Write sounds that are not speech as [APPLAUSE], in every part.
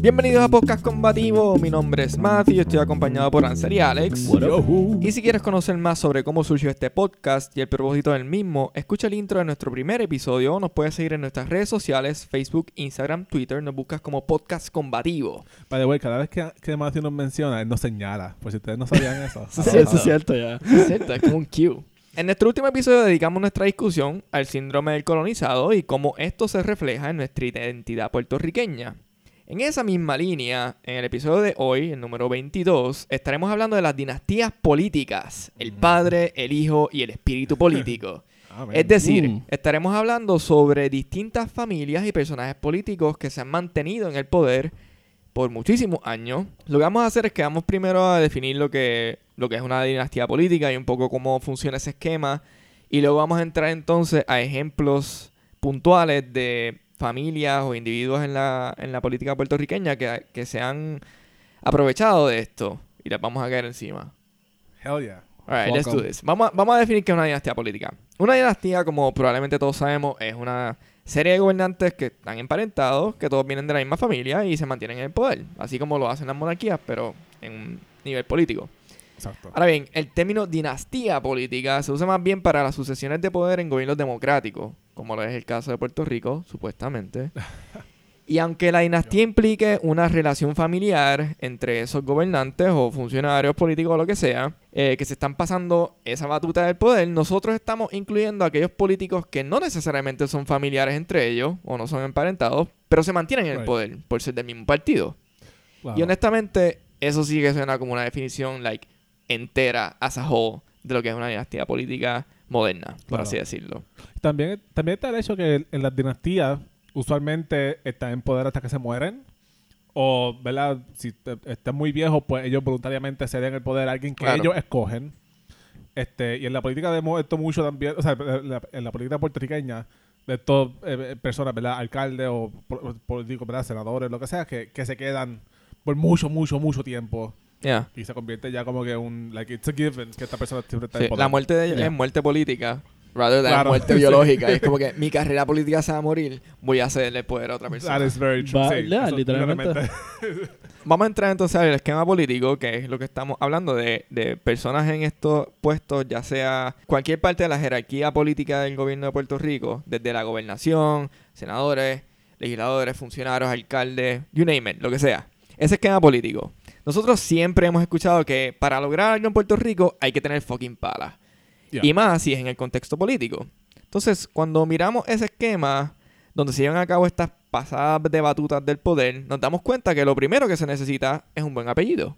Bienvenidos a Podcast Combativo, mi nombre es Matthew, estoy acompañado por Ansel y Alex. Y si quieres conocer más sobre cómo surgió este podcast y el propósito del mismo, escucha el intro de nuestro primer episodio o nos puedes seguir en nuestras redes sociales, Facebook, Instagram, Twitter, nos buscas como Podcast Combativo. By the way, cada vez que, que Matthew nos menciona, él nos señala. Por si ustedes no sabían eso. [LAUGHS] Sí, eso es cierto ya. Es cierto, es como un cue. En nuestro último episodio dedicamos nuestra discusión al síndrome del colonizado y cómo esto se refleja en nuestra identidad puertorriqueña. En esa misma línea, en el episodio de hoy, el número 22, estaremos hablando de las dinastías políticas, el padre, el hijo y el espíritu [LAUGHS] político. Es decir, Mm. estaremos hablando sobre distintas familias y personajes políticos que se han mantenido en el poder por muchísimos años. Lo que vamos a hacer es que vamos primero a definir lo que, lo que es una dinastía política y un poco cómo funciona ese esquema. Y luego vamos a entrar entonces a ejemplos puntuales de familias o individuos en la, en la política puertorriqueña que, que se han aprovechado de esto. Y les vamos a caer encima. Hell yeah. Alright, Fuck let's do this. Vamos a, vamos a definir qué es una dinastía política. Una dinastía, como probablemente todos sabemos, es una serie de gobernantes que están emparentados, que todos vienen de la misma familia y se mantienen en el poder. Así como lo hacen las monarquías, pero en un nivel político. Exacto. Ahora bien, el término dinastía política se usa más bien para las sucesiones de poder en gobiernos democráticos, como lo es el caso de Puerto Rico, supuestamente. [LAUGHS] Y aunque la dinastía implique una relación familiar entre esos gobernantes o funcionarios políticos o lo que sea, eh, que se están pasando esa batuta del poder, nosotros estamos incluyendo a aquellos políticos que no necesariamente son familiares entre ellos o no son emparentados, pero se mantienen en el Right. poder por ser del mismo partido. Wow. Y honestamente, eso sí que suena como una definición, like, entera, as a whole, de lo que es una dinastía política moderna, por Claro. así decirlo. También, también está el hecho que en las dinastías usualmente están en poder hasta que se mueren. O, ¿verdad? Si están muy viejos, pues ellos voluntariamente ceden el poder a alguien que Claro. ellos escogen. Este, y en la política vemos esto mucho también, o sea, en la, en la política puertorriqueña, de estas personas, ¿verdad? Alcaldes o po- políticos, ¿verdad? Senadores, lo que sea, que, que se quedan por mucho, mucho, mucho tiempo. Yeah. Y se convierte ya como que un, like, it's a given que esta persona siempre está Sí, en poder. la muerte de ellos Yeah. es muerte política, rather than Claro. muerte [LAUGHS] biológica. Es como que mi carrera política se va a morir, voy a el poder a otra persona. That is very true. Va- sí, eso, literalmente. Vamos a entrar entonces al esquema político, que es lo que estamos hablando de, de personas en estos puestos, ya sea cualquier parte de la jerarquía política del gobierno de Puerto Rico, desde la gobernación, senadores, legisladores, funcionarios, alcaldes, you name it, lo que sea. Ese esquema político. Nosotros siempre hemos escuchado que para lograr algo en Puerto Rico hay que tener fucking pala. Yeah. Y más si es en el contexto político. Entonces, cuando miramos ese esquema donde se llevan a cabo estas pasadas de batutas del poder, nos damos cuenta que lo primero que se necesita es un buen apellido.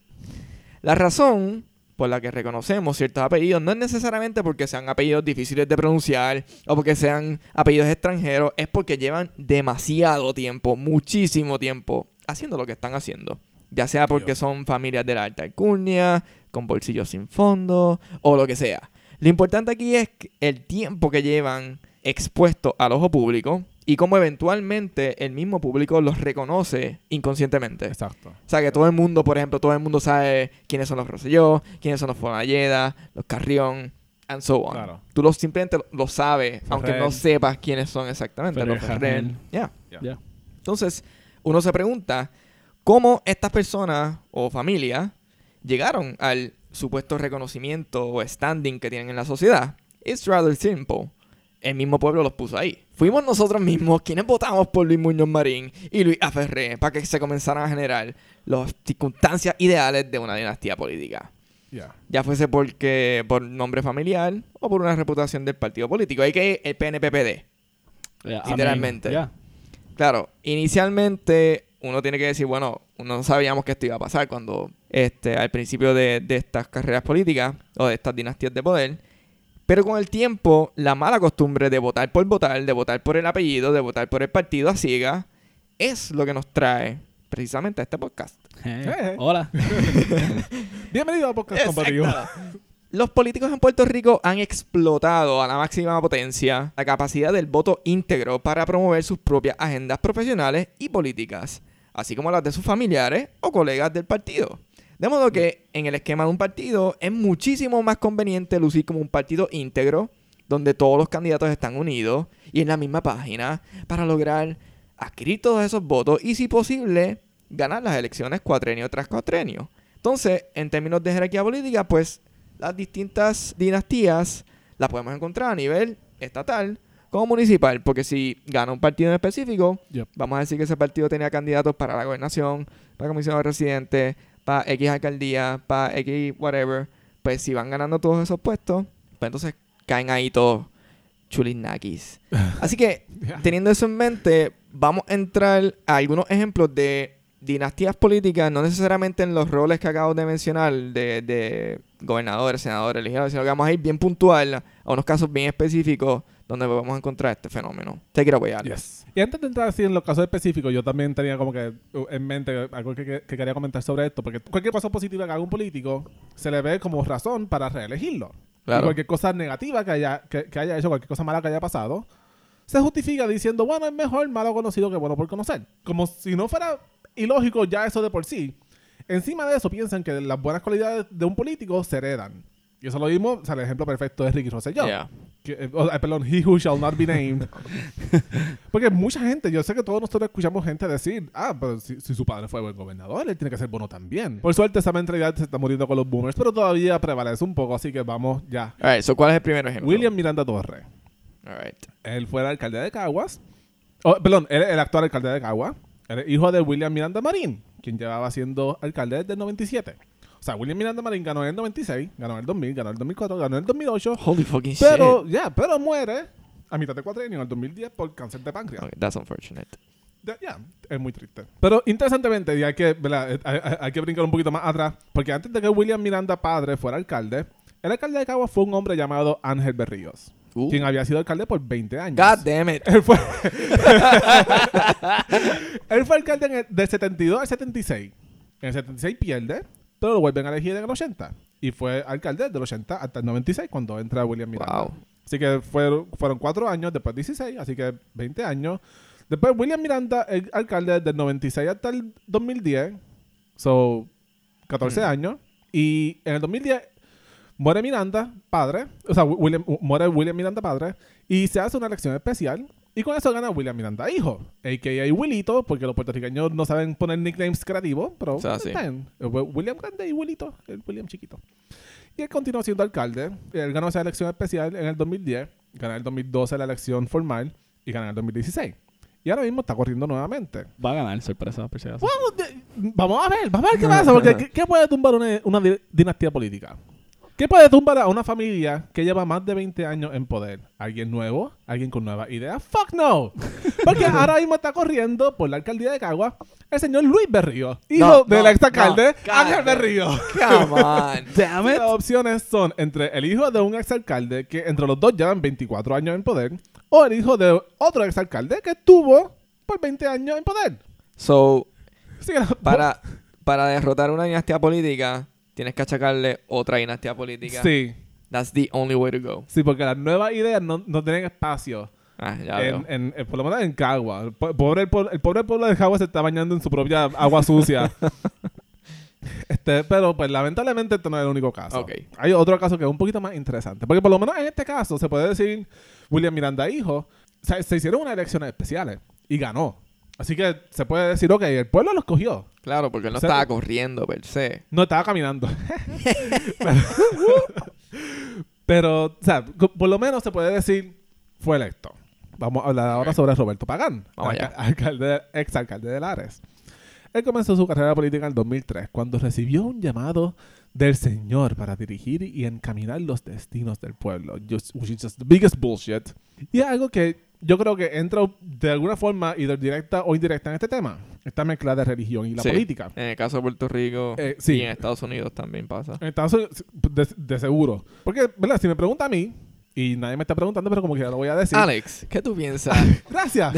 La razón por la que reconocemos ciertos apellidos no es necesariamente porque sean apellidos difíciles de pronunciar o porque sean apellidos extranjeros, es porque llevan demasiado tiempo, muchísimo tiempo, haciendo lo que están haciendo. Ya sea porque son familias de la alta alcurnia, con bolsillos sin fondo o lo que sea. Lo importante aquí es el tiempo que llevan expuestos al ojo público y cómo eventualmente el mismo público los reconoce inconscientemente. Exacto. O sea, que todo el mundo, por ejemplo, todo el mundo sabe quiénes son los Rosselló, quiénes son los Fonalleda, los Carrión, and so on. Claro. Tú los, simplemente lo, sabes, aunque no sepas quiénes son exactamente. Ferrer, los Ferrer. Yeah. Ya. Ya. Entonces, uno se pregunta cómo estas personas o familias llegaron al supuesto reconocimiento o standing que tienen en la sociedad. It's rather simple. El mismo pueblo los puso ahí. Fuimos nosotros mismos quienes votamos por Luis Muñoz Marín y Luis Aferré para que se comenzaran a generar las circunstancias ideales de una dinastía política. Yeah. Ya fuese porque por nombre familiar o por una reputación del partido político. Hay que el PNPPD. Literalmente. Claro, inicialmente uno tiene que decir, bueno, no sabíamos que esto iba a pasar cuando, este, al principio de, de estas carreras políticas o de estas dinastías de poder. Pero con el tiempo, la mala costumbre de votar por votar, de votar por el apellido, de votar por el partido a ciega, es lo que nos trae precisamente a este podcast. Eh, Eh. Hola. [LAUGHS] Bienvenido a Podcast. Exacto. Los políticos en Puerto Rico han explotado a la máxima potencia la capacidad del voto íntegro para promover sus propias agendas profesionales y políticas, así como las de sus familiares o colegas del partido. De modo que en el esquema de un partido es muchísimo más conveniente lucir como un partido íntegro donde todos los candidatos están unidos y en la misma página para lograr adquirir todos esos votos y, si posible, ganar las elecciones cuatrenio tras cuatrenio. Entonces, en términos de jerarquía política, pues las distintas dinastías las podemos encontrar a nivel estatal como municipal, porque si gana un partido en específico, Yep. vamos a decir que ese partido tenía candidatos para la gobernación, para comisión de residentes, para X alcaldía, para X whatever, pues si van ganando todos esos puestos, pues entonces caen ahí todos chulinakis. [LAUGHS] Así que, Yeah. teniendo eso en mente, vamos a entrar a algunos ejemplos de dinastías políticas, no necesariamente en los roles que acabo de mencionar, de, de gobernadores, senadores, legisladores, sino que vamos a ir bien puntual a unos casos bien específicos donde vamos a encontrar este fenómeno. Te quiero apoyar. Yes. Y antes de entrar así en los casos específicos, yo también tenía como que uh, en mente algo que, que- que quería comentar sobre esto, porque cualquier cosa positiva que haga un político se le ve como razón para reelegirlo. Y Claro. cualquier cosa negativa que haya, que, que haya hecho, cualquier cosa mala que haya pasado, se justifica diciendo, bueno, es mejor malo conocido que bueno por conocer. Como si no fuera ilógico ya eso de por sí. Encima de eso piensan que las buenas cualidades de un político se heredan. Y eso lo vimos, o sea, el ejemplo perfecto es Ricky Rosselló. Yeah. Que, eh, eh, perdón, he who shall not be named. [LAUGHS] Porque mucha gente, yo sé que todos nosotros escuchamos gente decir, ah, pero si, si su padre fue buen gobernador, él tiene que ser bueno también. Por suerte, esa mentalidad se está muriendo con los boomers, pero todavía prevalece un poco, así que vamos ya. Alright, so ¿cuál es el primer ejemplo? William Miranda Torres. Alright. Él fue el alcalde de Caguas. Oh, perdón, él el actual alcalde de Caguas. Es hijo de William Miranda Marín, quien llevaba siendo alcalde desde el 97. O sea, William Miranda Marín ganó en el 96, ganó en el 2000, ganó en el 2004, ganó en el 2008. Holy fucking Pero, shit. ya, pero muere a mitad de cuatrienio en el 2010 por cáncer de páncreas. Okay, that's unfortunate. Ya, es muy triste. Pero interesantemente, y hay que. Eh, hay, hay- hay que brincar un poquito más atrás, porque antes de que William Miranda padre fuera alcalde, el alcalde de Caguas fue un hombre llamado Ángel Berríos, Uh. quien había sido alcalde por 20 años. God damn it. Él fue, [LAUGHS] él fue alcalde el- del 72 al 76. En el 76 pierde, pero lo vuelven a elegir en el 80. Y fue alcalde del 80 hasta el 96 cuando entra William Miranda. Wow. Así que fueron, fueron cuatro años, después 16, así que 20 años. Después William Miranda, el alcalde del 96 hasta el 2010. So, 14 Mm. años. Y en el 2010 muere Miranda, padre. O sea, William, muere William Miranda, padre. Y se hace una elección especial. Y con eso gana William Miranda, hijo. A.K.A. Willito, porque los puertorriqueños no saben poner nicknames creativos. Pero O sea, sí. Eh, William Grande y Willito, el William chiquito. Y él continuó siendo alcalde. Él ganó esa elección especial en el 2010. Ganó en el 2012 la elección formal. Y ganó en el 2016. Y ahora mismo está corriendo nuevamente. Va a ganar, sorpresa, por si acaso. Vamos, de- vamos a ver, vamos a ver qué pasa. Porque ¿qué, qué puede tumbar una, una di- dinastía política? ¿Qué puede tumbar a una familia que lleva más de 20 años en poder? ¿Alguien nuevo? ¿Alguien con nuevas ideas? ¡Fuck no! [LAUGHS] Porque ahora mismo está corriendo por la alcaldía de Cagua el señor Luis Berrío, hijo No, del no, exalcalde no, Ángel. Berrío. Come on. [LAUGHS] Damn Las opciones son entre el hijo de un exalcalde que entre los dos llevan 24 años en poder o el hijo de otro exalcalde que estuvo por 20 años en poder. So, [LAUGHS] para, para derrotar una dinastía política, tienes que achacarle otra dinastía política. Sí, That's the only way to go. sí, porque las nuevas ideas no, no tienen espacio. Ah, ya En, veo. en- en- por lo menos en Cagua. El, po- pobre, el, po- el pobre pueblo de Cagua se está bañando en su propia agua sucia. [LAUGHS] este, pero pues lamentablemente este no es el único caso. Ok. Hay otro caso que es un poquito más interesante. Porque por lo menos en este caso se puede decir William Miranda hijo. Se, se hicieron unas elecciones especiales y ganó. Así que se puede decir, ok, el pueblo lo escogió. Claro, porque él no o sea- estaba corriendo per se. No estaba caminando. [LAUGHS] pero, o sea, por lo menos se puede decir, fue electo. Vamos a hablar ahora sobre Roberto Pagán, Vamos alca- allá. alcalde, exalcalde de Lares. Él comenzó su carrera política en el 2003, cuando recibió un llamado del Señor para dirigir y encaminar los destinos del pueblo, just- which is just the biggest bullshit. Y es algo que yo creo que entra de alguna forma, either directa o indirecta en este tema, esta mezcla de religión y la Sí. política. En el caso de Puerto Rico Eh, sí. y en Estados Unidos también pasa. En Estados Unidos, de, de seguro. Porque, ¿verdad? Si me pregunta a mí, y nadie me está preguntando, pero como que ya lo voy a decir. Alex, ¿qué tú piensas? [LAUGHS] Gracias.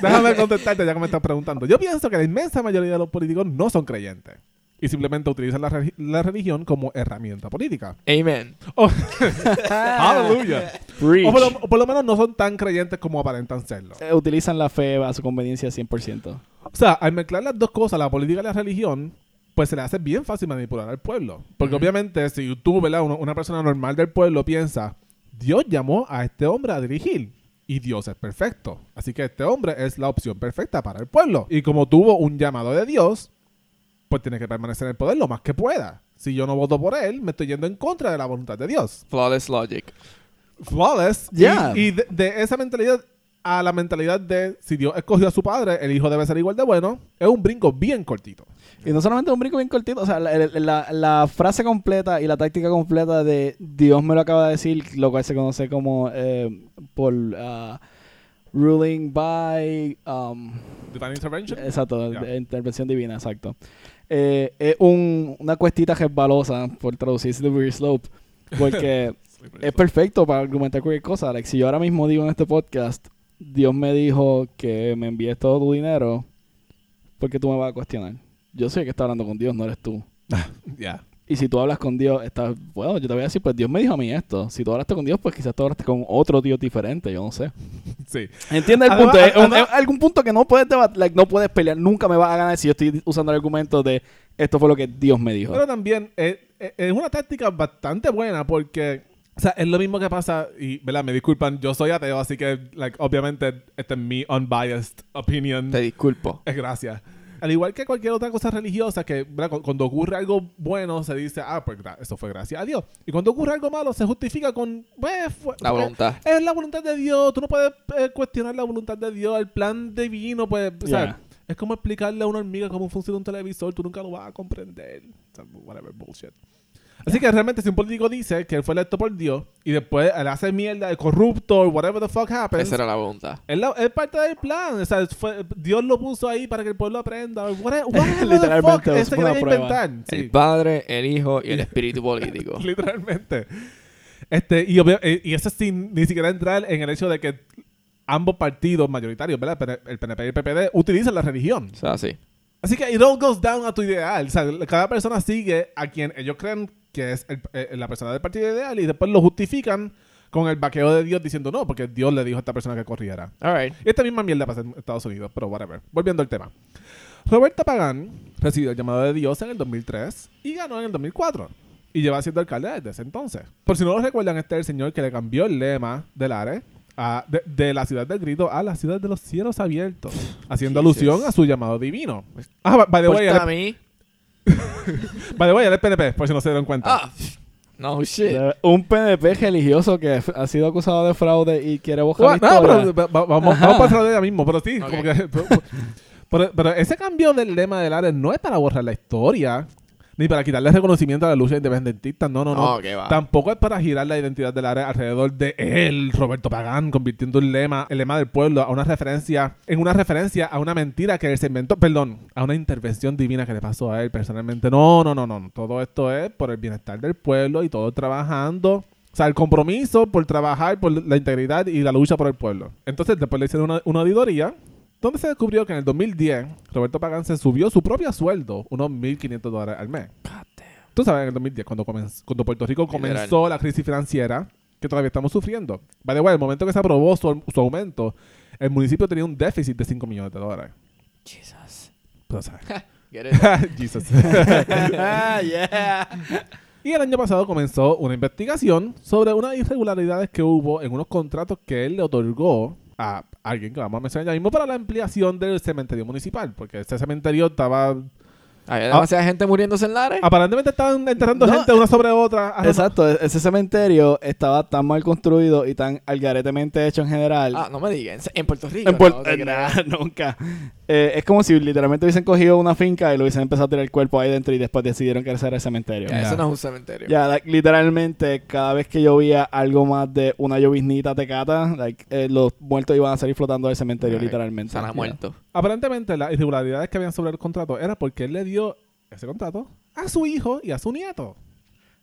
Déjame contestarte ya que me estás preguntando. Yo pienso que la inmensa mayoría de los políticos no son creyentes. Y simplemente utilizan la, re- la religión como herramienta política. Amen. Oh, [LAUGHS] ¡Aleluya! O por, lo, o por lo menos no son tan creyentes como aparentan serlo. Eh, Utilizan la fe a su conveniencia 100%. O sea, al mezclar las dos cosas, la política y la religión, pues se le hace bien fácil manipular al pueblo. Porque obviamente si tú, ¿verdad? Una, una persona normal del pueblo piensa, Dios llamó a este hombre a dirigir. Y Dios es perfecto. Así que este hombre es la opción perfecta para el pueblo. Y como tuvo un llamado de Dios, pues tiene que permanecer en el poder lo más que pueda. Si yo no voto por él, me estoy yendo en contra de la voluntad de Dios. Flawless logic. Flawless. Yeah. Y, de, de esa mentalidad a la mentalidad de si Dios escogió a su padre, el hijo debe ser igual de bueno, es un brinco bien cortito. Y no solamente un brinco bien cortito, o sea, la, la- la frase completa y la táctica completa de Dios me lo acaba de decir, lo cual se conoce como eh, por ah, ruling by... um, Divine intervention. exacto, intervención divina, exacto. Eh, es un- una cuestita resbalosa, por traducir Slippery Slope, porque [LAUGHS] es perfecto para argumentar cualquier cosa. Like, si yo ahora mismo digo en este podcast, Dios me dijo que me envíes todo tu dinero, ¿por qué tú me vas a cuestionar? Yo sé que está hablando con Dios, no eres tú. [LAUGHS] Ya. Y si tú hablas con Dios, estás, bueno, yo te voy a decir, pues Dios me dijo a mí esto. Si tú hablaste con Dios, pues quizás tú hablaste con otro Dios diferente, yo no sé. [LAUGHS] Sí. ¿Entiendes el punto? Es, algún punto que no puedes debat- like, no puedes pelear, nunca me vas a ganar si yo estoy usando el argumento de esto fue lo que Dios me dijo. Pero también eh, eh, es una táctica bastante buena porque, o sea, es lo mismo que pasa, y, ¿verdad? Me disculpan, yo soy ateo, así que, like, obviamente, esta es mi unbiased opinion. Te disculpo. Es gracias. Al igual que cualquier otra cosa religiosa, que ¿verdad? Cu- cuando ocurre algo bueno se dice, ah, pues eso fue gracias a Dios. Y cuando ocurre algo malo se justifica con, pues, fue- La voluntad. es la voluntad de Dios. Tú no puedes eh, cuestionar la voluntad de Dios. El plan divino, pues, o sea, Yeah. es como explicarle a una hormiga cómo funciona un televisor. Tú nunca lo vas a comprender. O sea, whatever, bullshit. Así que realmente si un político dice que él fue electo por Dios y después él hace mierda, es corrupto, whatever the fuck happens, Esa era la voluntad. es, parte del plan. O sea, fue- Dios lo puso ahí para que el pueblo aprenda. Whatever, whatever the [LAUGHS] Literalmente, fuck es que una vaya a prueba. inventar. El Sí. Padre, el Hijo y el [LAUGHS] Espíritu político. [LAUGHS] Literalmente. Este, y, obvia- eh, y eso sin ni siquiera entrar en el hecho de que ambos partidos mayoritarios, ¿verdad? El PNP y el PPD, utilizan la religión. O sea, sí. Así que it all goes down a tu ideal. O sea, cada persona sigue a quien ellos creen que es el- eh, la persona del partido ideal y después lo justifican con el vaqueo de Dios diciendo no, porque Dios le dijo a esta persona que corriera. All right. Esta misma mierda pasa en Estados Unidos, pero whatever. Volviendo al tema. Roberta Pagán recibió el llamado de Dios en el 2003 y ganó en el 2004. Y lleva siendo alcalde desde ese entonces. Por si no lo recuerdan, este es el señor que le cambió el lema del ARE a- de, de la ciudad del grito a la ciudad de los cielos abiertos, haciendo Jesus. alusión a su llamado divino. Ah, by- the way, Pues a es- mí. By the way, él es PNP, por si no se dieron cuenta. Ah, no shit. De- Un PNP religioso que ha sido acusado de fraude y quiere la no, historia. pero va- va- vamos, Ajá. vamos a pasar de ya mismo, pero sí, Ok. como que. pero, [LAUGHS] pero- pero ese cambio del lema del área no es para borrar la historia, ni para quitarle reconocimiento a la lucha independentista, no, no, no. Tampoco es para girar la identidad del área alrededor de él, Roberto Pagán, convirtiendo el lema, el lema del pueblo a una referencia, en una referencia a una mentira que él se inventó, perdón, a una intervención divina que le pasó a él personalmente. No, no, no, no. Todo esto es por el bienestar del pueblo y todo trabajando. O sea, el compromiso por trabajar por la integridad y la lucha por el pueblo. Entonces, después le hicieron una, una auditoría donde se descubrió que en el 2010 Roberto Pagán se subió su propio sueldo, unos 1.500 dólares al mes. Tú sabes, en el 2010, cuando, comenz- cuando Puerto Rico Literal. comenzó la crisis financiera, que todavía estamos sufriendo. By the way, el momento que se aprobó su, su aumento, el municipio tenía un déficit de 5 millones de dólares. Jesus. Pero, ¿sabes? [LAUGHS] [LAUGHS] Jesus. Ah, [LAUGHS] yeah. y el año pasado comenzó una investigación sobre unas irregularidades que hubo en unos contratos que él le otorgó a alguien que vamos a mencionar ya mismo para la ampliación del cementerio municipal, porque ese cementerio estaba... Había demasiada gente muriéndose en Lares. Aparentemente estaban enterrando No, gente una sobre otra. Ah, Exacto, e- ese cementerio estaba tan mal construido y tan algaretemente hecho en general. Ah, no me digan. En Puerto Rico. en Puerto no eh, [LAUGHS] nah, nunca. Eh, es como si literalmente hubiesen cogido una finca y lo hubiesen empezado a tirar el cuerpo ahí dentro y después decidieron que ese era el cementerio. Ya, Ya, Eso no es un cementerio. like, literalmente cada vez que llovía algo más de una lloviznita tecata, like, eh, los muertos iban a salir flotando del cementerio, literalmente. Sana Ya. muerto. Aparentemente las irregularidades que habían sobre el contrato era porque él le dio ese contrato a su hijo y a su nieto.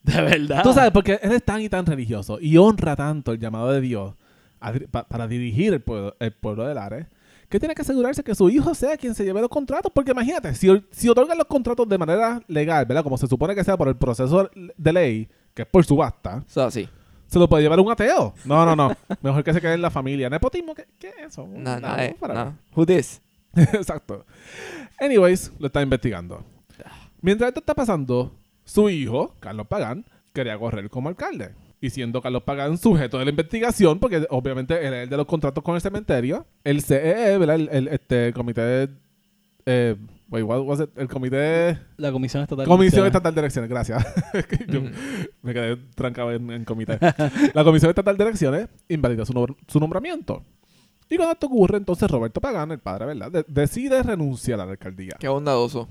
De verdad. Tú sabes, porque él es tan y tan religioso y honra tanto el llamado de Dios a dir- pa- para dirigir el pueblo, el pueblo del Ares, que tiene que asegurarse que su hijo sea quien se lleve los contratos. Porque imagínate, si, si otorgan los contratos de manera legal, ¿verdad? Como se supone que sea por el proceso de ley, que es por subasta, O sea, sí. se lo puede llevar un ateo. No, no, no. [LAUGHS] Mejor que se quede en la familia. Nepotismo, ¿qué, qué es eso? No, eh, para- nada. Who this? [LAUGHS] Exacto. Anyways, lo está investigando. Mientras esto está pasando, su hijo, Carlos Pagán, quería correr como alcalde. Y siendo Carlos Pagán sujeto de la investigación, porque obviamente él es el de los contratos con el cementerio, el CEE, ¿verdad? El, el- este, comité de... Eh, wait, what was it? El comité de... La Comisión Estatal. de Comisión Elecciones. Estatal de Elecciones, gracias. [LAUGHS] Yo me quedé trancado en, en comité. [LAUGHS] La Comisión Estatal de Elecciones invalida su, su nombramiento. Y cuando esto ocurre, entonces Roberto Pagán, el padre, ¿verdad? De- decide renunciar a la alcaldía. Qué bondadoso.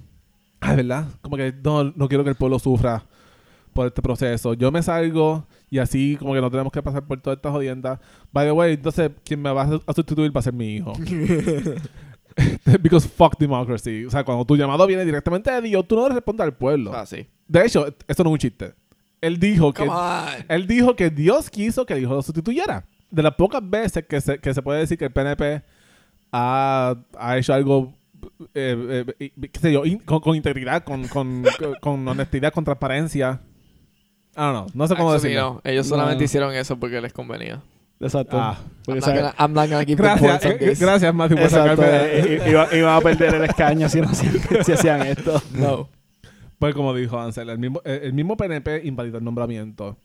Ay, ¿verdad? Como que no, no quiero que el pueblo sufra por este proceso. Yo me salgo y así como que no tenemos que pasar por todas estas jodiendas. By the way, entonces quien me va a sustituir va a ser mi hijo. [LAUGHS] [LAUGHS] Because fuck democracy. O sea, cuando tu llamado viene directamente de Dios, tú no le respondes al pueblo. Ah, sí. De hecho, esto no es un chiste. Él dijo que on. él dijo que Dios quiso que el hijo lo sustituyera. De las pocas veces que se, que se puede decir que el PNP ha, ha hecho algo, eh, eh, eh, qué sé yo, in- con, con integridad, con, con, [LAUGHS] con honestidad, con transparencia. I don't know, no sé cómo Actually, decirlo. no. Ellos No. solamente hicieron eso porque les convenía. Exacto. Ah. Porque I'm, not sabe- gonna, I'm not gonna keep the points Gracias, on eh, this. gracias Matthew por Exacto. sacarme eh, de- i- iba- Iban a perder el escaño si no hacían, [LAUGHS] si hacían esto. No. Pues como dijo Ansel, el mismo, el mismo PNP invalidó el nombramiento.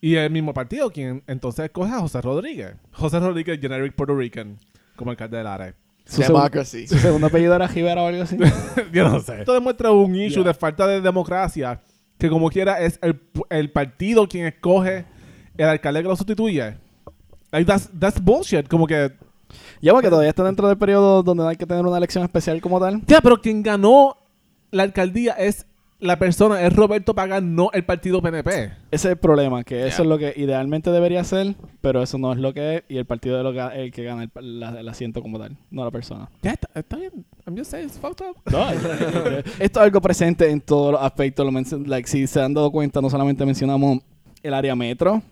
Y el mismo partido quien entonces escoge a José Rodríguez. José Rodríguez, generic Puerto Rican, como alcalde de Lares. Su, segun- Democracy. su segundo apellido era Rivera o algo así. [LAUGHS] Yo no sé. Esto demuestra un issue Yeah. de falta de democracia que como quiera es el, el partido quien escoge el alcalde que lo sustituye. Like, that's, that's bullshit. Como que... Ya, porque todavía está dentro del periodo donde no hay que tener una elección especial como tal. Ya, pero quien ganó la alcaldía es la persona, es Roberto Pagán, no el partido PNP. Ese es el problema, que eso Yeah. es lo que idealmente debería ser, pero eso no es lo que es, y el partido es lo que- el que gana el, la- el asiento como tal, no la persona. Ya, está, está bien. I'm just saying, it's fucked up. Esto es algo presente en todos los aspectos. Lo like, si se han dado cuenta, no solamente mencionamos el área metro.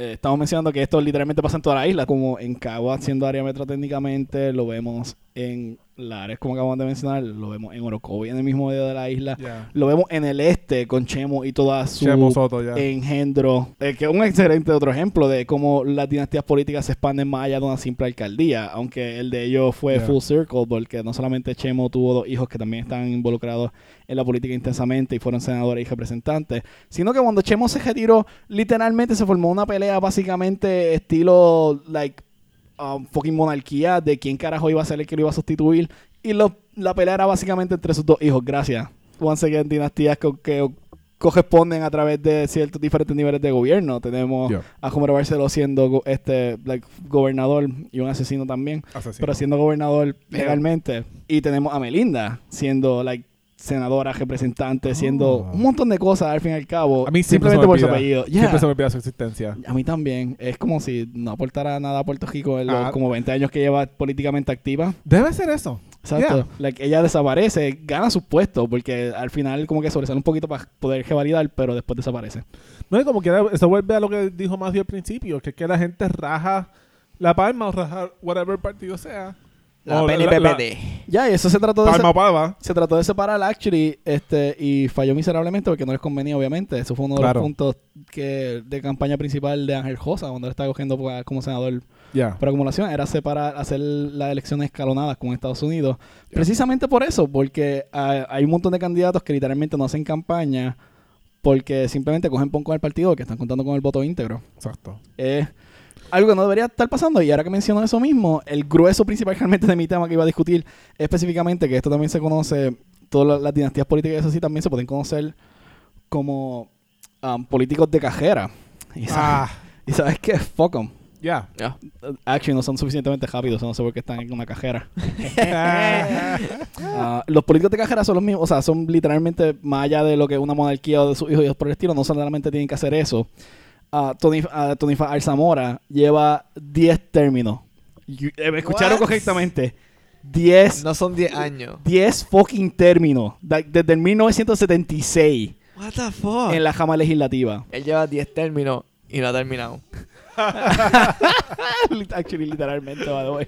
eh, estamos mencionando que esto literalmente pasa en toda la isla, como en Cagua, siendo área metro técnicamente, lo vemos en Lares, como acabamos de mencionar, lo vemos en Orocovi, en el mismo medio de la isla. Yeah. Lo vemos en el este con Chemo y toda su Chemo Soto, ya. engendro. eh, que es un excelente otro ejemplo de cómo las dinastías políticas se expanden más allá de una simple alcaldía. Aunque el de ellos fue Yeah. full circle, porque no solamente Chemo tuvo dos hijos que también están involucrados en la política intensamente y fueron senadores y representantes, sino que cuando Chemo se retiró, literalmente se formó una pelea básicamente estilo, like, um, fucking monarquía de quién carajo iba a ser el que lo iba a sustituir. Y lo- la pelea era básicamente entre sus dos hijos, gracias. Once again, dinastías que, que corresponden a través de ciertos diferentes niveles de gobierno. Tenemos Yeah. a Romero Barceló siendo este like, gobernador y un asesino también, Asesino. pero siendo gobernador Yeah. legalmente. Y tenemos a Melinda siendo like senadora, representante, siendo Oh. un montón de cosas al fin y al cabo, A mí simplemente por su apellido. Yeah. Siempre se me olvida su existencia. A mí también. Es como si no aportara nada a Puerto Rico en los Ah. como 20 años que lleva políticamente activa. Debe ser eso. Exacto. Yeah. Like, ella desaparece, gana sus puestos, porque al final como que sobresale un poquito para poder revalidar, pero después desaparece. No, y como quiera, eso vuelve a lo que dijo Matthew al principio, que es que la gente raja la palma o raja whatever partido sea. La O PNPPD. Ya, y eso se trató de... Palma palma. se trató de separar actually este y falló miserablemente porque no les convenía obviamente eso fue uno de Claro. los puntos que de campaña principal de Ángel Josa cuando él estaba cogiendo pa- como senador Ya. por acumulación era separar hacer las elecciones escalonadas con Estados Unidos precisamente por eso porque ah, hay un montón de candidatos que literalmente no hacen campaña porque simplemente cogen pon con el partido que están contando con el voto íntegro Exacto. es algo que no debería estar pasando. Y ahora que menciono eso mismo, el grueso principal realmente de mi tema que iba a discutir es específicamente que esto también se conoce, todas las, dinastías políticas y eso sí también se pueden conocer como um, políticos de cajera. Y, Ah, [LAUGHS] y sabes qué? Fuck 'em. ya. Ya. Actually, no son suficientemente rápidos, no sé por qué están en una cajera. [LAUGHS] Ah, los políticos de cajera son los mismos, o sea, son literalmente más allá de lo que una monarquía o de sus hijos y por el estilo, no solamente tienen que hacer eso. Ah, Tony, ah, Tony Alzamora lleva 10 términos. You- eh, me escucharon What? correctamente. 10, No son 10 años. 10 fucking términos. Desde el 1976 What the fuck? en la Jama Legislativa. Él lleva 10 términos y no ha terminado. [LAUGHS] Actually, literalmente, by the way.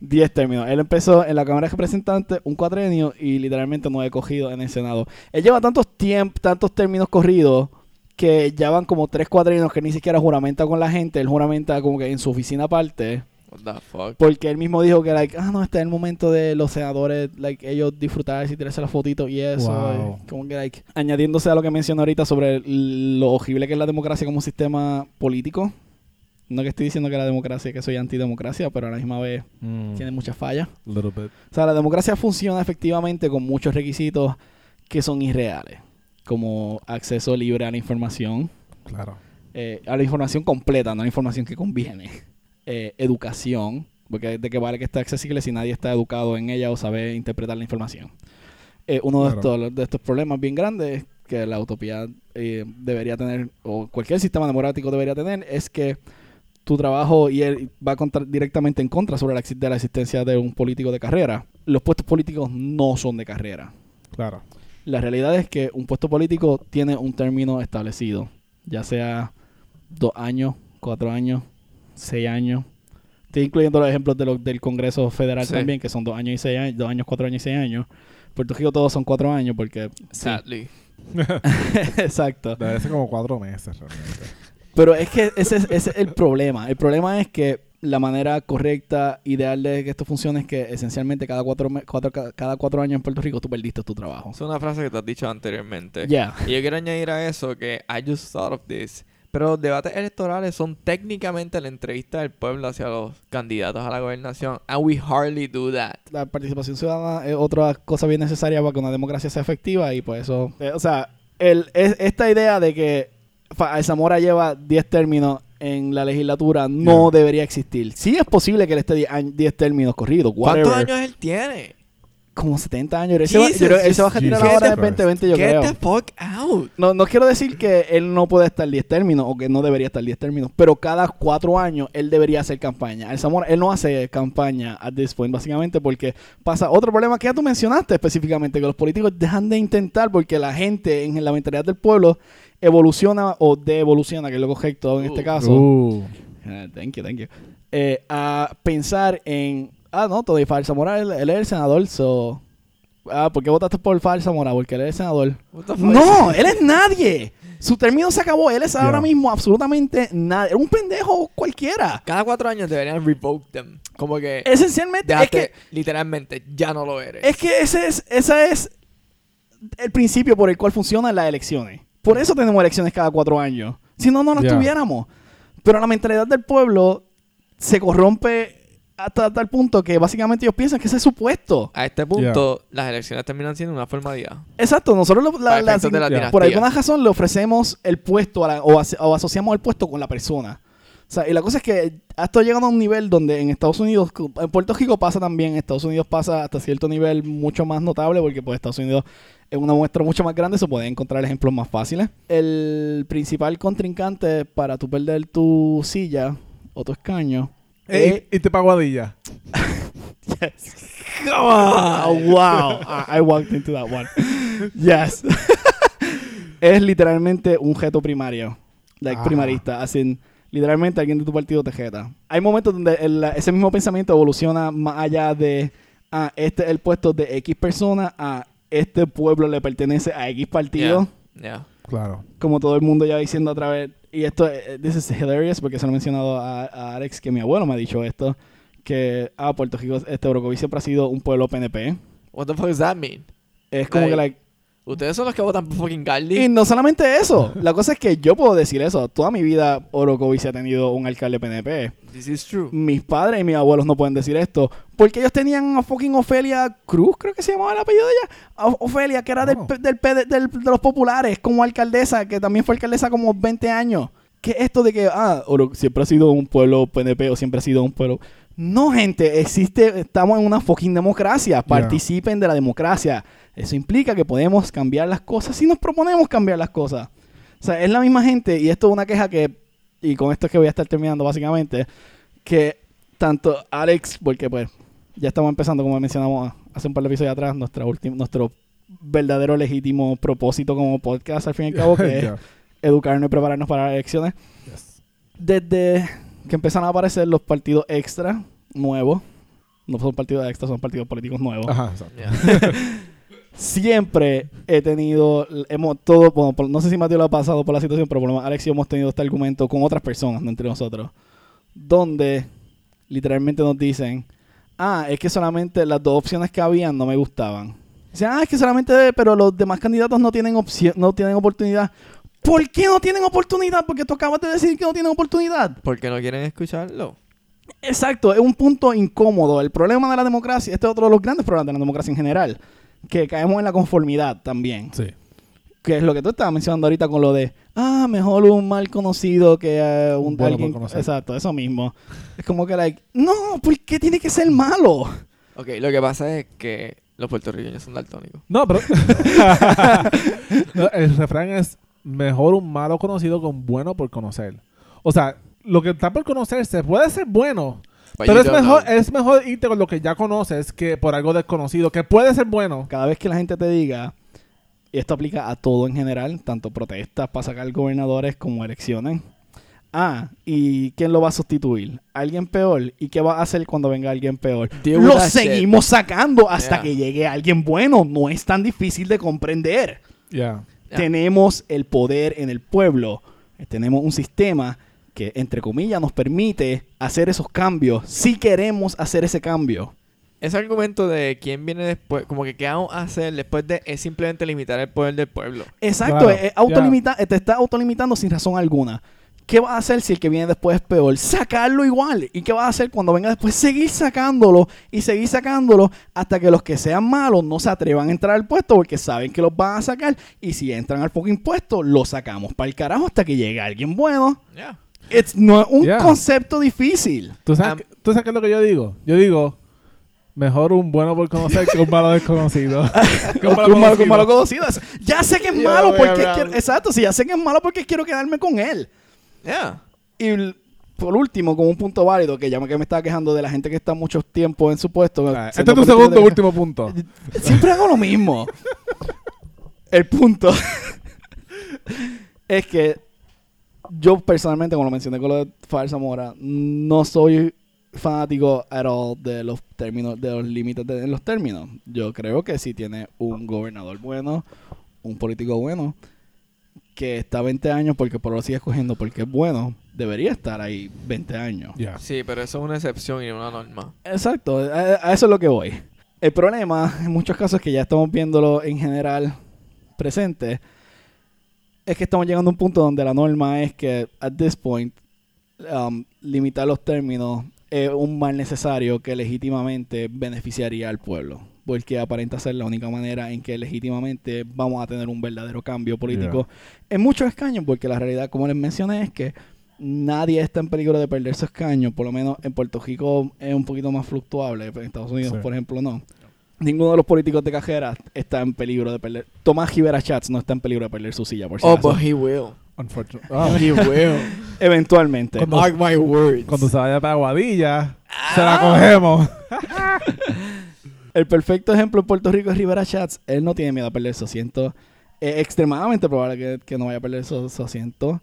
10 términos. Él empezó en la Cámara de Representantes un cuatrenio y literalmente no he cogido en el Senado. Él lleva tantos tiempos, tantos términos corridos que ya van como tres cuatrenios que ni siquiera juramenta con la gente. Él juramenta como que en su oficina aparte. What the fuck. Porque él mismo dijo que, like, ah, no, este es el momento de los senadores, like, ellos disfrutar y tirarse las fotitos y eso. Wow. y como que, like, añadiéndose a lo que mencioné ahorita sobre lo horrible que es la democracia como sistema político. No que estoy diciendo que la democracia, que soy antidemocracia, pero a la misma vez Mm, tiene muchas fallas. little bit. O sea, la democracia funciona efectivamente con muchos requisitos que son irreales, como acceso libre a la información, Claro. eh, a la información completa, no a la información que conviene, [LAUGHS] eh, educación, porque de qué vale que esté accesible si nadie está educado en ella o sabe interpretar la información. Eh, uno de, Claro. estos, de estos problemas bien grandes que la utopía debería tener, o cualquier sistema democrático debería tener, es que tu trabajo y él va contra- directamente en contra sobre la, de la existencia de un político de carrera. Los puestos políticos no son de carrera. Claro. La realidad es que un puesto político tiene un término establecido, ya sea dos años, cuatro años, seis años. Estoy incluyendo los ejemplos de lo- del Congreso Federal Sí. también, que son dos años y seis años, dos años, cuatro años y seis años. Puerto Rico todos son cuatro años porque... sí. Sadly. [LAUGHS] Exacto. Debe ser como cuatro meses realmente. Pero es que ese es, ese es el problema. El problema es que la manera correcta, ideal de que esto funcione es que esencialmente cada cuatro, cuatro- ca- cada cuatro años en Puerto Rico tú perdiste tu trabajo. Es una frase que te has dicho anteriormente. Ya. Y yo quiero añadir a eso que I just thought of this. Pero los debates electorales son técnicamente la entrevista del pueblo hacia los candidatos a la gobernación. And we hardly do that. la participación ciudadana es otra cosa bien necesaria para que una democracia sea efectiva y por eso, eh, o sea, el, es- esta idea de que Alzamora lleva 10 términos en la legislatura no Yeah. debería existir. Sí es posible que él esté 10 años- 10 términos corridos, ¿Cuántos años él tiene? Como 70 años. Él se, va, yo Jesus, creo- él se va a retirar Jesus ahora en Christ. 2020, yo Get creo. the fuck out. No, no quiero decir que él no puede estar 10 términos o que no debería estar 10 términos, pero cada 4 años él debería hacer campaña. El Zamora, él no hace campaña at this point, básicamente porque pasa otro problema que ya tú mencionaste específicamente, que los políticos dejan de intentar porque la gente en la mentalidad del pueblo evoluciona o devoluciona, que es lo correcto en este Uh. caso. Uh, Eh, thank you, thank you. Eh, a pensar en, ah, no, todo Falsa Zamora, él, él es el senador, so... Ah, ¿por qué votaste por Falsa Zamora? Porque él es el senador. What the fuck? No, él es nadie. Su término se acabó. Él es Yeah. ahora mismo absolutamente nadie. Era un pendejo cualquiera. Cada cuatro años deberían revoke them. Como que... Esencialmente, es que, literalmente, ya no lo eres. es que ese es, ese es el principio por el cual funcionan las elecciones. Por eso tenemos elecciones cada cuatro años. Si no, no las Yeah. tuviéramos. Pero la mentalidad del pueblo se corrompe hasta tal punto que básicamente ellos piensan que ese es su puesto. A este punto, las elecciones terminan siendo una formalidad. Exacto, nosotros lo- la- Para la- efectos de la Yeah. dinastía. por alguna razón le ofrecemos el puesto a la- o, aso- o asociamos el puesto con la persona. O sea, y la cosa es que esto llegando a un nivel donde en Estados Unidos, en Puerto Rico pasa también, en Estados Unidos pasa hasta cierto nivel mucho más notable porque pues Estados Unidos es una muestra mucho más grande, se pueden encontrar ejemplos más fáciles. El principal contrincante para tú perder tu silla o tu escaño Ey, y te pago Adilla. [LAUGHS] Oh, wow. I, I walked into that one. Yes. [LAUGHS] es literalmente un jeto primario. Like Ajá. primarista. Así, literalmente alguien de tu partido te jeta. Hay momentos donde el- ese mismo pensamiento evoluciona más allá de ah, este es el puesto de X persona a este pueblo le pertenece a X partido. Yeah. yeah. Claro. Como todo el mundo ya diciendo a través. Y esto, eh, this is hilarious porque se lo he mencionado a, a Alex, que mi abuelo me ha dicho esto. Que, ah, Puerto Rico, este Orocovi siempre ha sido un pueblo PNP. What the fuck does that mean? Es como Like, que, like, Ustedes son los que votan por fucking Garly. y no solamente eso, la cosa es que yo puedo decir eso. Toda mi vida Orocovis ha tenido un alcalde PNP. This is true. Mis padres y mis abuelos no pueden decir esto. Porque ellos tenían a fucking Ofelia Cruz, creo que se llamaba el apellido de ella. A- Ofelia, que era del, Oh. Del, de los populares, como alcaldesa, que también fue alcaldesa como 20 años. ¿Qué es esto de que, ah, Oro- siempre ha sido un pueblo PNP o siempre ha sido un pueblo... No, gente, existe, estamos en una fucking democracia. Participen de la democracia. Eso implica que podemos cambiar las cosas si nos proponemos cambiar las cosas. O sea, es la misma gente, y esto es una queja que, y con esto es que voy a estar terminando básicamente, que tanto Alex, porque pues ya estamos empezando, como mencionamos hace un par de episodios atrás, nuestra nuestro verdadero legítimo propósito como podcast, al fin y al cabo, [LAUGHS] que es educarnos y prepararnos para las elecciones. Yes. Desde que empezaron a aparecer los partidos extra nuevos, no son partidos extra, son partidos políticos nuevos. Ajá, exacto. Yeah. [LAUGHS] Siempre he tenido, hemos todo, bueno, por- no sé si Mateo lo ha pasado por la situación, pero por lo menos Alex y yo hemos tenido este argumento con otras personas, no entre nosotros, donde literalmente nos dicen, ah, es que solamente las dos opciones que habían no me gustaban. Dicen, ah, es que solamente, pero los demás candidatos no tienen opción, no tienen oportunidad. ¿Por qué no tienen oportunidad? Porque tú acabas de decir que no tienen oportunidad. Porque no quieren escucharlo. Exacto, es un punto incómodo. El problema de la democracia, este es otro de los grandes problemas de la democracia en general, que caemos en la conformidad también. Sí. Que es lo que tú estabas mencionando ahorita con lo de, ah, mejor un mal conocido que eh, un, bueno alguien. Exacto, eso mismo. Es como que, like, no, ¿por qué tiene que ser malo? Ok, lo que pasa es que los puertorriqueños son daltónicos. No, pero. [LAUGHS] No, el refrán es mejor un malo conocido que un bueno por conocer. O sea, lo que está por conocerse puede ser bueno. But pero es mejor, know. es mejor irte con lo que ya conoces que por algo desconocido, que puede ser bueno. Cada vez que la gente te diga, y esto aplica a todo en general, tanto protestas para sacar gobernadores como elecciones. Ah, ¿y quién lo va a sustituir? ¿Alguien peor? ¿Y qué va a hacer cuando venga alguien peor? Deal Lo shit. seguimos sacando hasta Yeah. que llegue alguien bueno. No es tan difícil de comprender. Ya. Tenemos el poder en el pueblo. Tenemos un sistema que, entre comillas, nos permite hacer esos cambios si queremos hacer ese cambio. Ese argumento de quién viene después, como que qué vamos a hacer después de, es simplemente limitar el poder del pueblo. Exacto, Claro, es autolimita- te está autolimitando sin razón alguna. ¿Qué vas a hacer si el que viene después es peor? Sacarlo igual. ¿Y qué vas a hacer cuando venga después? Seguir sacándolo y seguir sacándolo hasta que los que sean malos no se atrevan a entrar al puesto porque saben que los van a sacar. Y si entran al fucking puesto, lo sacamos para el carajo hasta que llegue alguien bueno. It's no es un Yeah. concepto difícil. ¿Tú sabes, Am- qué- ¿Tú sabes qué es lo que yo digo? Yo digo, mejor un bueno por conocer que un malo desconocido. Que [LAUGHS] [LAUGHS] un Un malo un malo conocido. conocido. Ya sé que es [LAUGHS] malo porque quiero, exacto, si ya sé que es malo porque quiero quedarme con él. Ya. Y por último, como un punto válido, que ya me, que me estaba quejando de la gente que está mucho tiempo en su puesto. Ah, Este es tu segundo de- último punto. [LAUGHS] Siempre hago lo mismo. El punto [LAUGHS] es que yo personalmente, como lo mencioné con lo de Fire Zamora, no soy fanático at all de los términos, de los límites de en los términos. Yo creo que si tiene un gobernador bueno, un político bueno, que está 20 años porque por lo sigue escogiendo porque es bueno, debería estar ahí 20 años. Ya. Sí, pero eso es una excepción y una norma. Exacto, a, a eso es lo que voy. El problema, en muchos casos que ya estamos viéndolo en general presente, es que estamos llegando a un punto donde la norma es que, at this point, um, limitar los términos es un mal necesario que legítimamente beneficiaría al pueblo. Porque aparenta ser la única manera en que legítimamente vamos a tener un verdadero cambio político en muchos escaños, porque la realidad, como les mencioné, es que nadie está en peligro de perder su escaño. Por lo menos en Puerto Rico es un poquito más fluctuable, pero en Estados Unidos, Sí. por ejemplo, no. Ninguno de los políticos de cajera está en peligro de perder. Tomás Rivera Chats no está en peligro de perder su silla, por si Oh, acaso. but he will. Unfortunately. Ah, He will. [LAUGHS] Eventualmente. Cuando- Mark my words. Cuando se vaya para Aguadilla, se la cogemos. [LAUGHS] El perfecto ejemplo en Puerto Rico es Rivera Chats. Él no tiene miedo a perder su asiento. Es extremadamente probable que, que no vaya a perder su, su asiento.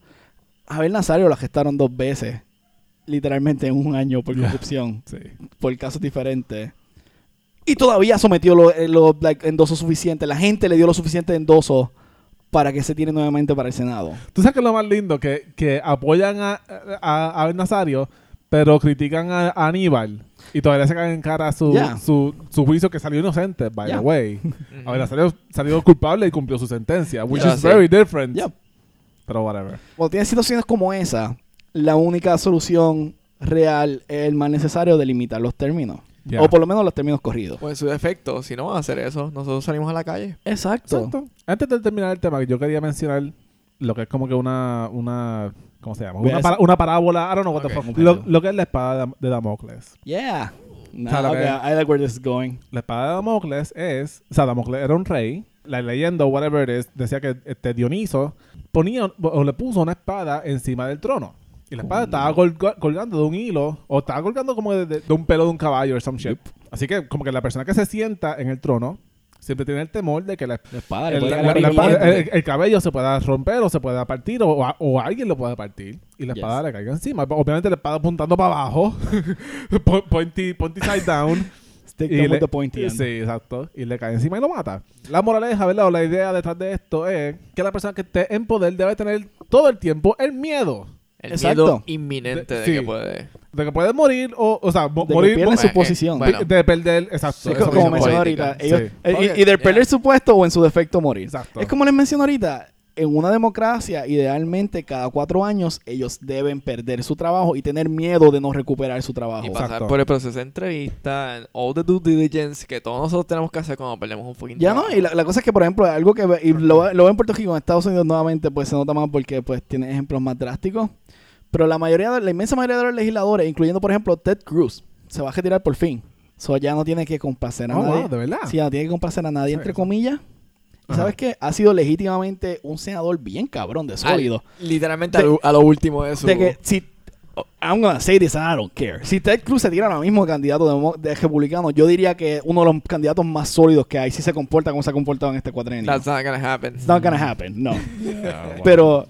Abel Nazario lo gestaron dos veces. Literalmente en un año por corrupción. Sí. por casos diferentes. Y todavía sometió los lo, like, endosos suficientes. La gente le dio lo suficiente endoso para que se tire nuevamente para el Senado. Tú sabes que es lo más lindo, que, que apoyan a, a, a Abel Nazario, pero critican a, a Aníbal. Y todavía se caen en cara su, su, su juicio que salió inocente, by the way. [LAUGHS] Ujú. Abel Nazario salió culpable y cumplió su sentencia, which is sí. very different. Pero whatever. Cuando tienes situaciones como esa, la única solución real es el más necesario de limitar los términos. O por lo menos los términos corridos. Pues su defecto, si no van a hacer eso, nosotros salimos a la calle. Exacto. Exacto. Antes de terminar el tema, yo quería mencionar lo que es como que una, una ¿cómo se llama? Una, para- una parábola, I don't know what the fuck. Lo, lo que es la espada de, de Damocles. Yeah. Sea, lo okay, que- I like where this is going. La espada de Damocles es, o sea, Damocles era un rey. La leyenda, whatever it is, decía que este Dioniso ponía o le puso una espada encima del trono. Y la espada estaba colga- colgando de un hilo o estaba colgando como de, de- de un pelo de un caballo o some shit. Así que como que la persona que se sienta en el trono siempre tiene el temor de que la, La espada le el, puede la- la- la- muerte. el- el cabello se pueda romper o se pueda partir o, a- o alguien lo pueda partir y la Yes. espada le caiga encima. Obviamente la espada apuntando para abajo, [LAUGHS] po- pointy, pointy side down. Stick them with the pointy end. Sí, exacto. Y le cae encima y lo mata. La moraleja, ¿verdad? O la idea detrás de esto es que la persona que esté en poder debe tener todo el tiempo el miedo. El Exacto. miedo inminente de, De- que sí. puede. De que puede morir o, o sea, mo- De que morir mo- su eh, posición. bueno. de, de perder, exacto. Co- como mencioné ahorita. ellos- Sí. eh, y- Ok, y, de perder yeah. su puesto o en su defecto morir. Exacto. Es como les mencioné ahorita. En una democracia, idealmente, cada cuatro años, ellos deben perder su trabajo y tener miedo de no recuperar su trabajo. Y pasar Exacto. por el proceso de entrevista, all the due diligence que todos nosotros tenemos que hacer cuando perdemos un fucking Ya no, y la, la cosa es que, por ejemplo, algo que ve- y lo, lo veo en Puerto Rico, en Estados Unidos nuevamente, pues se nota más porque pues tiene ejemplos más drásticos. Pero la mayoría, de- la inmensa mayoría de los legisladores, incluyendo, por ejemplo, Ted Cruz, se va a retirar por fin. So ya no tiene que complacer a Oh, nadie. wow, de verdad. Sí, ya no tiene que complacer a nadie, Sí, entre eso. comillas. ¿Y sabes qué? Ha sido legítimamente un senador bien cabrón, de Al- sólido. literalmente De- a, lo, a lo último de su... De que si... oh, I'm gonna say this and I don't care. Si Ted Cruz se tira ahora mismo candidato de, de republicano, yo diría que uno de los candidatos más sólidos que hay, si se comporta como se ha comportado en este cuatrenio. That's not gonna happen. It's not gonna happen, no. [LAUGHS] Ah, wow. Pero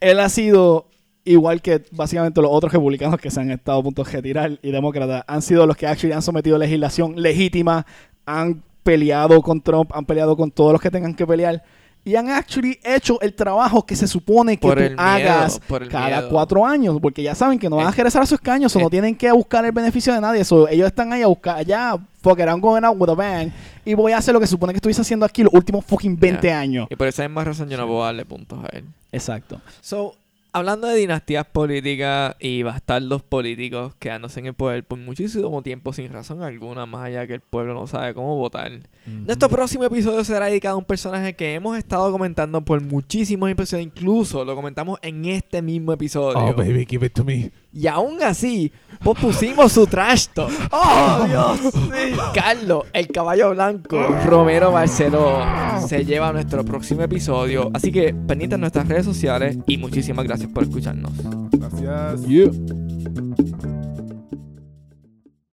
él ha sido igual que básicamente los otros republicanos que se han estado a punto de retirar y demócratas han sido los que actually han sometido legislación legítima, han peleado con Trump, han peleado con todos los que tengan que pelear y han actually hecho el trabajo que se supone que Por tú el miedo, hagas por el cada miedo. cuatro años, porque ya saben que no van a Eh, regresar a sus escaños, o no eh. tienen que buscar el beneficio de nadie, so, ellos están ahí a buscar, allá, fuck it, I'm going out with a bang, y voy a hacer lo que se supone que estuviese haciendo aquí los últimos fucking 20 Yeah. años. Y por esa misma razón yo no puedo darle puntos a él. Exacto. So, hablando de dinastías políticas y bastardos políticos quedándose en el poder por muchísimo tiempo sin razón alguna, más allá que el pueblo no sabe cómo votar. Nuestro próximo episodio será dedicado a un personaje que hemos estado comentando por muchísimos episodios, incluso lo comentamos en este mismo episodio. Oh, baby, give it to me. Y aún así, pospusimos su trash talk. ¡Oh, Dios! Carlos, el caballo blanco, Romero Barceló, se lleva a nuestro próximo episodio. Así que pendientes en nuestras redes sociales y muchísimas gracias por escucharnos. Gracias.